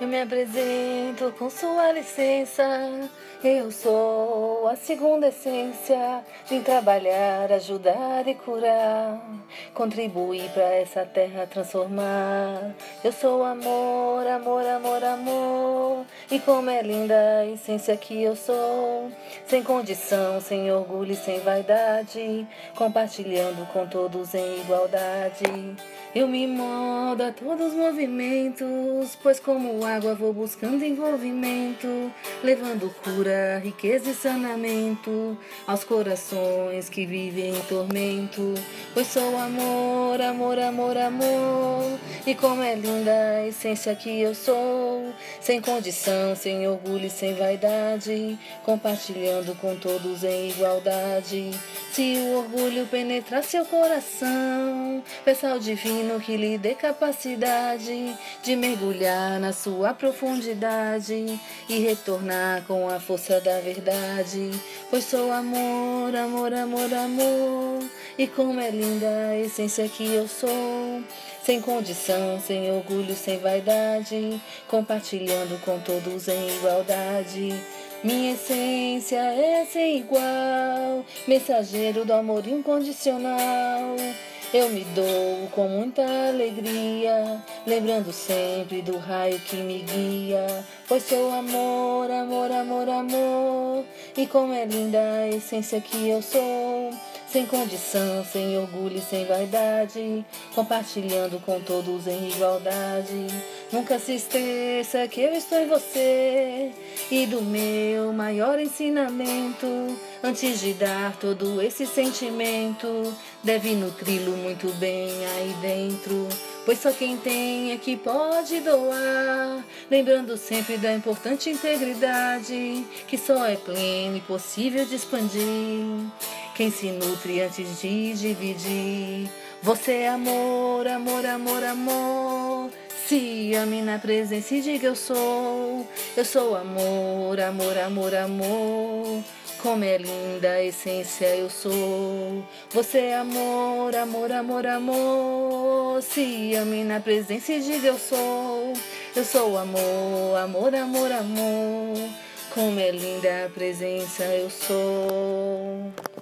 Eu me apresento com sua licença. Eu sou a segunda essência de trabalhar, ajudar e curar, contribuir para essa terra transformar. Eu sou amor, amor, amor, amor. E como é linda a essência que eu sou, sem condição, sem orgulho e sem vaidade, compartilhando com todos em igualdade. Eu me moldo a todos os movimentos, pois como água vou buscando envolvimento, levando cura, riqueza e sanamento aos corações que vivem em tormento. Pois sou amor, amor, amor, amor, e como é linda a essência que eu sou, sem condição, sem orgulho e sem vaidade, compartilhando com todos em igualdade. Se o orgulho penetrar seu coração, peça ao divino que lhe dê capacidade de mergulhar na sua profundidade e retornar com a força da verdade. Pois sou amor, amor, amor, amor. E como é linda a essência que eu sou. Sem condição, sem orgulho, sem vaidade, compartilhando com todos em igualdade. Minha essência é sem igual, mensageiro do amor incondicional. Eu me dou com muita alegria, lembrando sempre do raio que me guia. Pois sou amor, amor, amor, amor. E como é linda a essência que eu sou sem condição, sem orgulho e sem vaidade, compartilhando com todos em igualdade. Nunca se esqueça que eu estou em você e do meu maior ensinamento. Antes de dar todo esse sentimento, deve nutri-lo muito bem aí dentro. Pois só quem tem é que pode doar. Lembrando sempre da importante integridade, que só é pleno e possível de expandir. Quem se nutre antes de dividir. Você é amor, amor, amor, amor. Se ame na presença e diga eu sou. Eu sou amor, amor, amor, amor. Como é linda a essência eu sou. Você é amor, amor, amor, amor. Se ame na presença e diga eu sou. Eu sou amor, amor, amor, amor. Como é linda a presença eu sou.